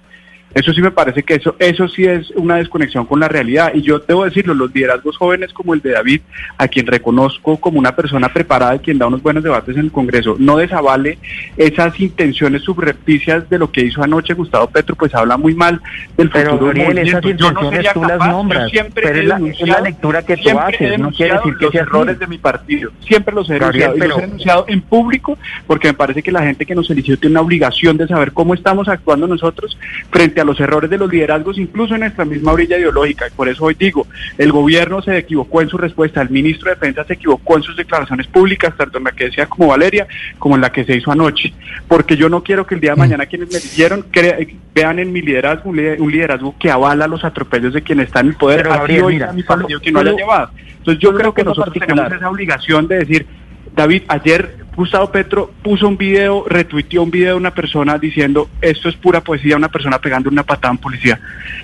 Eso sí me parece que eso, eso sí es una desconexión con la realidad. Y yo debo decirlo, los liderazgos jóvenes como el de David, a quien reconozco como una persona preparada y quien da unos buenos debates en el Congreso, no desavale esas intenciones subrepticias de lo que hizo anoche Gustavo Petro, pues habla muy mal del pero, futuro esas intenciones tú las nombras, pero es la, lectura que tú haces, no quiere decir que los errores de mi partido, siempre los he denunciado, y los he denunciado en público, porque me parece que la gente que nos eligió tiene una obligación de saber cómo estamos actuando nosotros frente a los errores de los liderazgos, incluso en nuestra misma orilla ideológica. Y por eso hoy digo, el gobierno se equivocó en su respuesta, el ministro de Defensa se equivocó en sus declaraciones públicas, tanto en la que decía como Valeria, como en la que se hizo anoche. Porque yo no quiero que el día de mm. mañana quienes me dijeron vean en mi liderazgo un, liderazgo que avala los atropellos de quienes están en el poder, Pero, hoy mi partido que no haya llevado. Entonces yo creo que nosotros tenemos esa obligación de decir, David, ayer Gustavo Petro puso un video, retuiteó un video de una persona diciendo esto es pura poesía, una persona pegando una patada a un policía.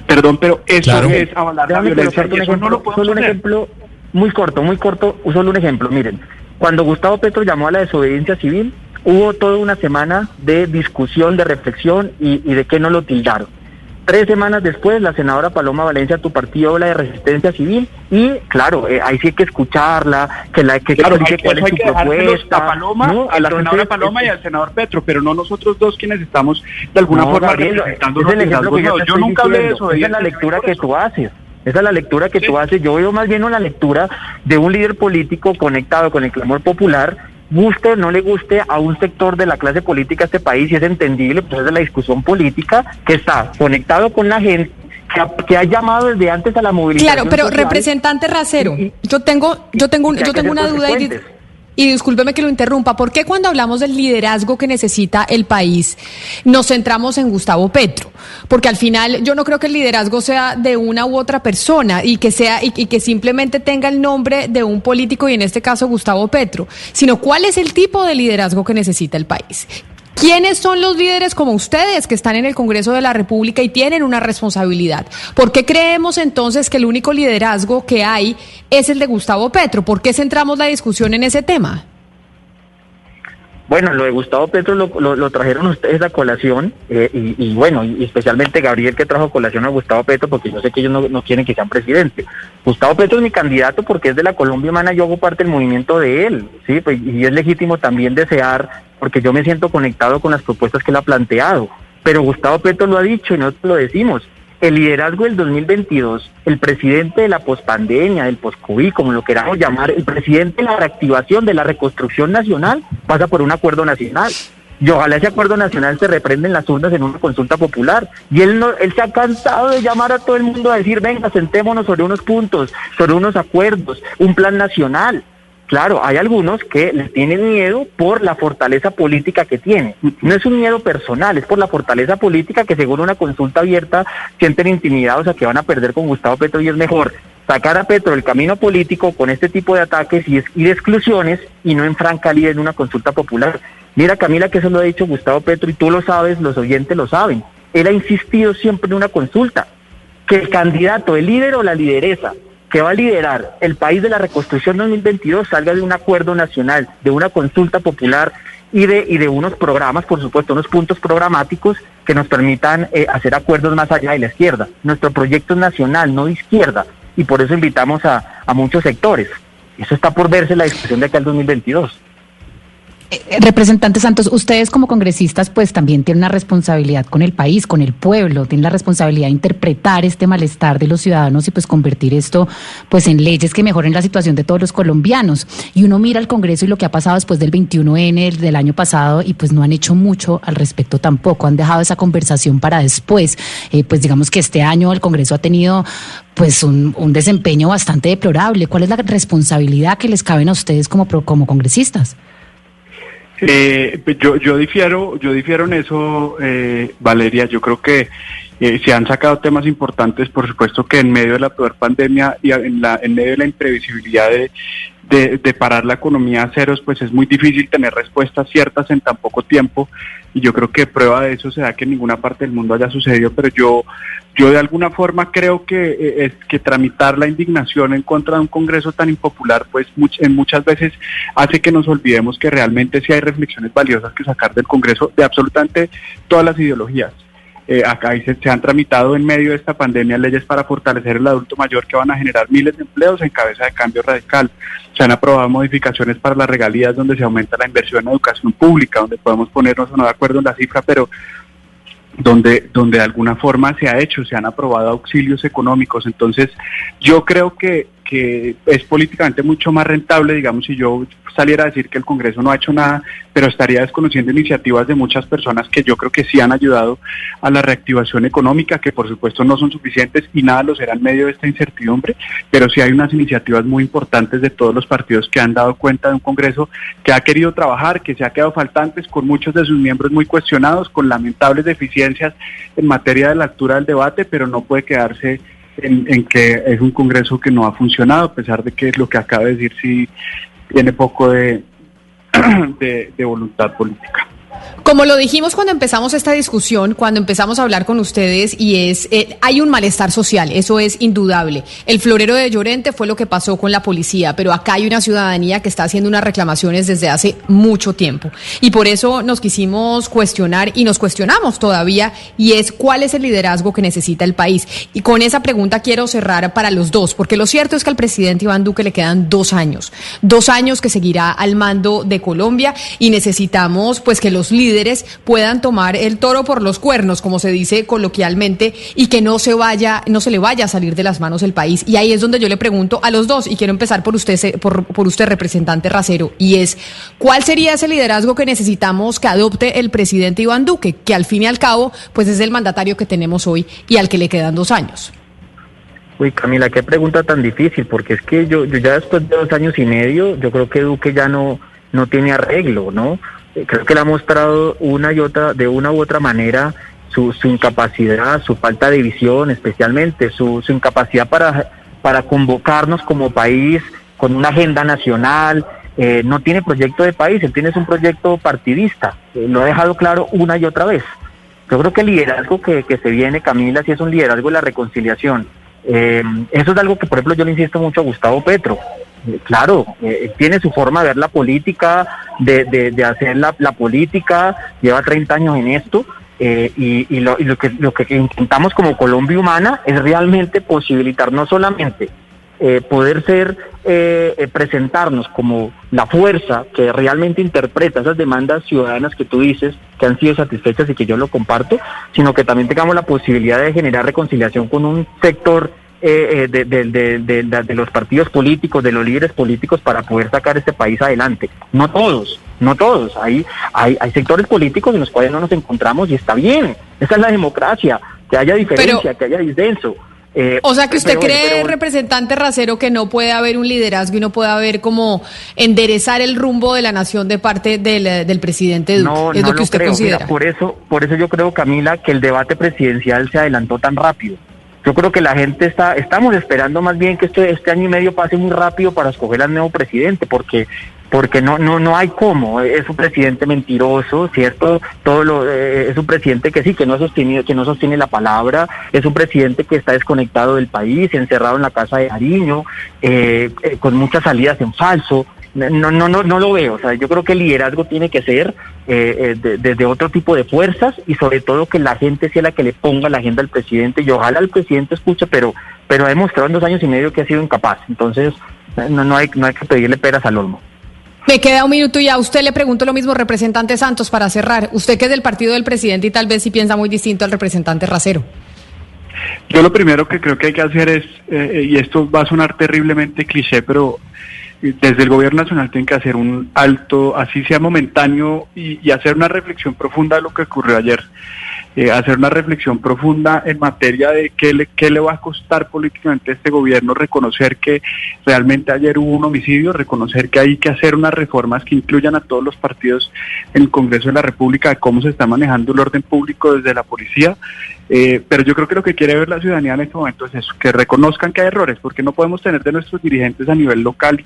Perdón, pero eso es avalar la violencia y eso no lo Solo un ejemplo muy corto, muy corto, solo un ejemplo. Miren, cuando Gustavo Petro llamó a la desobediencia civil, hubo toda una semana de discusión, de reflexión y, y de que no lo tildaron. Tres semanas después, la senadora Paloma Valencia, tu partido habla de resistencia civil y, claro, eh, ahí sí hay que escucharla, que la que, claro, hay, cuál es su propuesta. A, Paloma, a la senadora Paloma y al senador Petro, pero no nosotros dos quienes estamos de alguna forma representando es el ejemplo que yo, yo nunca hablé de eso. Esa es la lectura que tú haces. Esa es la lectura que tú haces. Yo veo más bien una lectura de un líder político conectado con el clamor popular guste o no le guste a un sector de la clase política de este país y es entendible, pues es de la discusión política que está conectado con la gente que ha, llamado desde antes a la movilización. Claro, pero representante Racero, yo tengo, yo tengo, yo tengo una duda y y discúlpeme que lo interrumpa, ¿por qué cuando hablamos del liderazgo que necesita el país nos centramos en Gustavo Petro? Porque al final yo no creo que el liderazgo sea de una u otra persona y que sea y, que simplemente tenga el nombre de un político y en este caso Gustavo Petro, sino cuál es el tipo de liderazgo que necesita el país. ¿Quiénes son los líderes como ustedes que están en el Congreso de la República y tienen una responsabilidad? ¿Por qué creemos entonces que el único liderazgo que hay es el de Gustavo Petro? ¿Por qué centramos la discusión en ese tema? Bueno, lo de Gustavo Petro lo, trajeron ustedes a colación eh, y, bueno, y especialmente Gabriel que trajo colación a Gustavo Petro porque yo sé que ellos no, quieren que sean presidente. Gustavo Petro es mi candidato porque es de la Colombia humana, yo hago parte del movimiento de él, sí, pues, y es legítimo también desear porque yo me siento conectado con las propuestas que él ha planteado. Pero Gustavo Petro lo ha dicho y nosotros lo decimos. El liderazgo del 2022, el presidente de la pospandemia, del post-COVID, como lo queramos llamar, el presidente de la reactivación, de la reconstrucción nacional, pasa por un acuerdo nacional. Y ojalá ese acuerdo nacional se reprenda en las urnas en una consulta popular. Y él, no, él se ha cansado de llamar a todo el mundo a decir, venga, sentémonos sobre unos puntos, sobre unos acuerdos, un plan nacional. Claro, hay algunos que le tienen miedo por la fortaleza política que tiene. No es un miedo personal, es por la fortaleza política que según una consulta abierta sienten intimidados a que van a perder con Gustavo Petro y es mejor sacar a Petro del camino político con este tipo de ataques y, de exclusiones y no en franca en una consulta popular. Mira Camila que eso lo ha dicho Gustavo Petro y tú lo sabes, los oyentes lo saben. Él ha insistido siempre en una consulta, que el candidato, el líder o la lideresa que va a liderar el país de la reconstrucción 2022 salga de un acuerdo nacional, de una consulta popular y de, y de unos programas, por supuesto, unos puntos programáticos que nos permitan eh, hacer acuerdos más allá de la izquierda. Nuestro proyecto es nacional, no de izquierda, y por eso invitamos a, a muchos sectores. Eso está por verse en la discusión de acá al 2022. Eh, representante Santos, ustedes como congresistas pues también tienen una responsabilidad con el país, con el pueblo, tienen la responsabilidad de interpretar este malestar de los ciudadanos y pues convertir esto pues en leyes que mejoren la situación de todos los colombianos. Y uno mira al Congreso y lo que ha pasado después del 21N del año pasado y pues no han hecho mucho al respecto tampoco, han dejado esa conversación para después. Eh, pues digamos que este año el Congreso ha tenido pues un, desempeño bastante deplorable. ¿Cuál es la responsabilidad que les caben a ustedes como, como congresistas? Eh, pues yo, yo difiero, yo difiero en eso, eh, Valeria. Yo creo que eh, se han sacado temas importantes, por supuesto que en medio de la peor pandemia y en, la, en medio de la imprevisibilidad de, parar la economía a ceros, pues es muy difícil tener respuestas ciertas en tan poco tiempo. Y yo creo que prueba de eso se da que en ninguna parte del mundo haya sucedido, pero yo, yo de alguna forma creo que, eh, es que tramitar la indignación en contra de un Congreso tan impopular, pues en muchas veces hace que nos olvidemos que realmente sí hay reflexiones valiosas que sacar del Congreso de absolutamente todas las ideologías. Eh, acá se, se, han tramitado en medio de esta pandemia leyes para fortalecer el adulto mayor que van a generar miles de empleos en cabeza de cambio radical. Se han aprobado modificaciones para las regalías donde se aumenta la inversión en educación pública, donde podemos ponernos no de acuerdo en la cifra, pero donde, donde de alguna forma se ha hecho, se han aprobado auxilios económicos. Entonces, yo creo que, que es políticamente mucho más rentable, digamos, si yo saliera a decir que el Congreso no ha hecho nada, pero estaría desconociendo iniciativas de muchas personas que yo creo que sí han ayudado a la reactivación económica, que por supuesto no son suficientes y nada lo será en medio de esta incertidumbre, pero sí hay unas iniciativas muy importantes de todos los partidos que han dado cuenta de un Congreso que ha querido trabajar, que se ha quedado faltantes, con muchos de sus miembros muy cuestionados, con lamentables deficiencias en materia de la altura del debate, pero no puede quedarse en, que es un Congreso que no ha funcionado, a pesar de que lo que acaba de decir sí tiene poco de, de voluntad política. Como lo dijimos cuando empezamos esta discusión, cuando empezamos a hablar con ustedes, y es, eh, hay un malestar social, eso es indudable. El florero de Llorente fue lo que pasó con la policía, pero acá hay una ciudadanía que está haciendo unas reclamaciones desde hace mucho tiempo. Y por eso nos quisimos cuestionar y nos cuestionamos todavía, y es cuál es el liderazgo que necesita el país. Y con esa pregunta quiero cerrar para los dos, porque lo cierto es que al presidente Iván Duque le quedan dos años, dos años que seguirá al mando de Colombia, y necesitamos pues que los líderes puedan tomar el toro por los cuernos, como se dice coloquialmente, y que no se vaya, no se le vaya a salir de las manos el país. Y ahí es donde yo le pregunto a los dos, y quiero empezar por usted, por, por usted, representante Racero, y es ¿cuál sería ese liderazgo que necesitamos que adopte el presidente Iván Duque, que al fin y al cabo, pues es el mandatario que tenemos hoy y al que le quedan dos años? Uy, Camila, qué pregunta tan difícil, porque es que yo, yo ya después de dos años y medio, yo creo que Duque ya no, no tiene arreglo, ¿no? Eh, creo que le ha mostrado una y otra, de una u otra manera, su, su incapacidad, su falta de visión, especialmente, su, su incapacidad para, para convocarnos como país con una agenda nacional. Eh, no tiene proyecto de país, él tiene un proyecto partidista. Eh, lo ha dejado claro una y otra vez. Yo creo que el liderazgo que, que se viene, Camila, sí es un liderazgo de la reconciliación. eso es algo que, por ejemplo, yo le insisto mucho a Gustavo Petro claro, eh, tiene su forma de ver la política, de, de, hacer la, política, lleva 30 años en esto. Eh, y, lo, que, lo que intentamos como Colombia Humana es realmente posibilitar no solamente eh, poder ser, presentarnos como la fuerza que realmente interpreta esas demandas ciudadanas que tú dices que han sido satisfechas y que yo lo comparto, sino que también tengamos la posibilidad de generar reconciliación con un sector eh, eh, de, los partidos políticos, de los líderes políticos para poder sacar este país adelante. No todos, no todos. Hay, hay, hay sectores políticos en los cuales no nos encontramos y está bien. Esa es la democracia, que haya diferencia, que haya disenso. Eh, o sea que usted cree, representante Racero, que no puede haber un liderazgo y no puede haber como enderezar el rumbo de la nación de parte del, del presidente Duque. No, es no lo que usted considera. por eso, por eso yo creo, Camila, que el debate presidencial se adelantó tan rápido. Yo creo que la gente está, estamos esperando más bien que este, este año y medio pase muy rápido para escoger al nuevo presidente, porque porque no no no hay cómo. Es un presidente mentiroso cierto todo lo eh, es un presidente que sí que no ha sostenido que no sostiene la palabra. Es un presidente que está desconectado del país encerrado en la casa de Ariño eh, eh, con muchas salidas en falso no, no, no, no lo veo. O sea, yo creo que el liderazgo tiene que ser eh, eh desde otro tipo de fuerzas y sobre todo que la gente sea la que le ponga la agenda al presidente y ojalá el presidente escuche, pero, pero ha demostrado en dos años y medio que ha sido incapaz. Entonces, no, no, hay, no hay que pedirle peras al olmo. Me queda un minuto y a usted le pregunto lo mismo, representante Santos, para cerrar. Usted que es del partido del presidente y tal vez sí piensa muy distinto al representante Racero. Yo lo primero que creo que hay que hacer es, eh, y esto va a sonar terriblemente cliché, pero desde el gobierno nacional tienen que hacer un alto, así sea momentáneo, y, y hacer una reflexión profunda de lo que ocurrió ayer. Eh, hacer una reflexión profunda en materia de qué le, qué le va a costar políticamente a este gobierno, reconocer que realmente ayer hubo un homicidio, reconocer que hay que hacer unas reformas que incluyan a todos los partidos en el Congreso de la República de cómo se está manejando el orden público desde la policía. Eh, pero yo creo que lo que quiere ver la ciudadanía en este momento es eso, que reconozcan que hay errores, porque no podemos tener de nuestros dirigentes a nivel local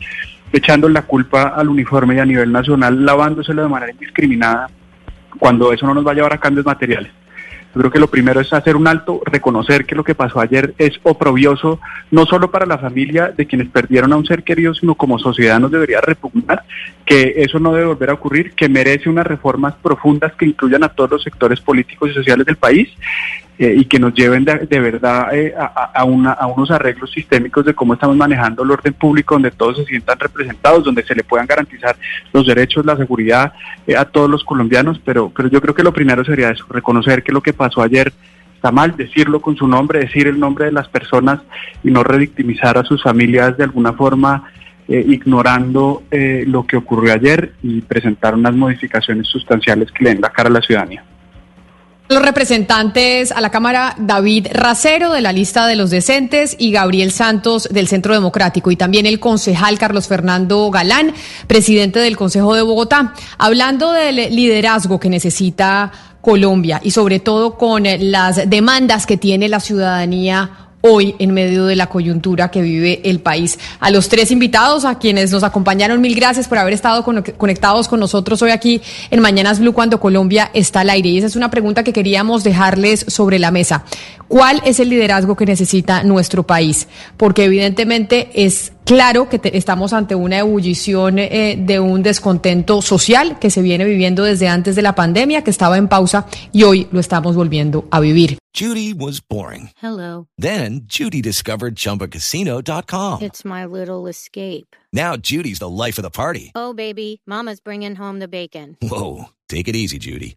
echando la culpa al uniforme y a nivel nacional lavándoselo de manera indiscriminada cuando eso no nos va a llevar a cambios materiales. Yo creo que lo primero es hacer un alto, reconocer que lo que pasó ayer es oprobioso, no solo para la familia de quienes perdieron a un ser querido, sino como sociedad nos debería repugnar, que eso no debe volver a ocurrir, que merece unas reformas profundas que incluyan a todos los sectores políticos y sociales del país eh, y que nos lleven de, verdad eh, a, unos arreglos sistémicos de cómo estamos manejando el orden público, donde todos se sientan representados, donde se le puedan garantizar los derechos, la seguridad eh, a todos los colombianos, pero, pero yo creo que lo primero sería eso, reconocer que lo que pasó ayer está mal, decirlo con su nombre, decir el nombre de las personas y no redictimizar a sus familias de alguna forma. ignorando lo que ocurrió ayer y presentar unas modificaciones sustanciales que le den la cara a la ciudadanía. Los representantes a la Cámara, David Racero de la lista de los decentes y Gabriel Santos del Centro Democrático y también el concejal Carlos Fernando Galán, presidente del Consejo de Bogotá, hablando del liderazgo que necesita Colombia y sobre todo con las demandas que tiene la ciudadanía hoy en medio de la coyuntura que vive el país. A los tres invitados, a quienes nos acompañaron, mil gracias por haber estado conectados con nosotros hoy aquí en Mañanas Blue cuando Colombia está al aire. Y esa es una pregunta que queríamos dejarles sobre la mesa. ¿Cuál es el liderazgo que necesita nuestro país? Porque evidentemente es Claro que estamos ante una ebullición eh, de un descontento social que se viene viviendo desde antes de la pandemia, que estaba en pausa y hoy lo estamos volviendo a vivir. Judy was boring. Hello. Then Judy discovered chumbacasino.com. It's my little escape. Now Judy's the life of the party. Oh baby, mama's bringing home the bacon. Whoa, take it easy, Judy.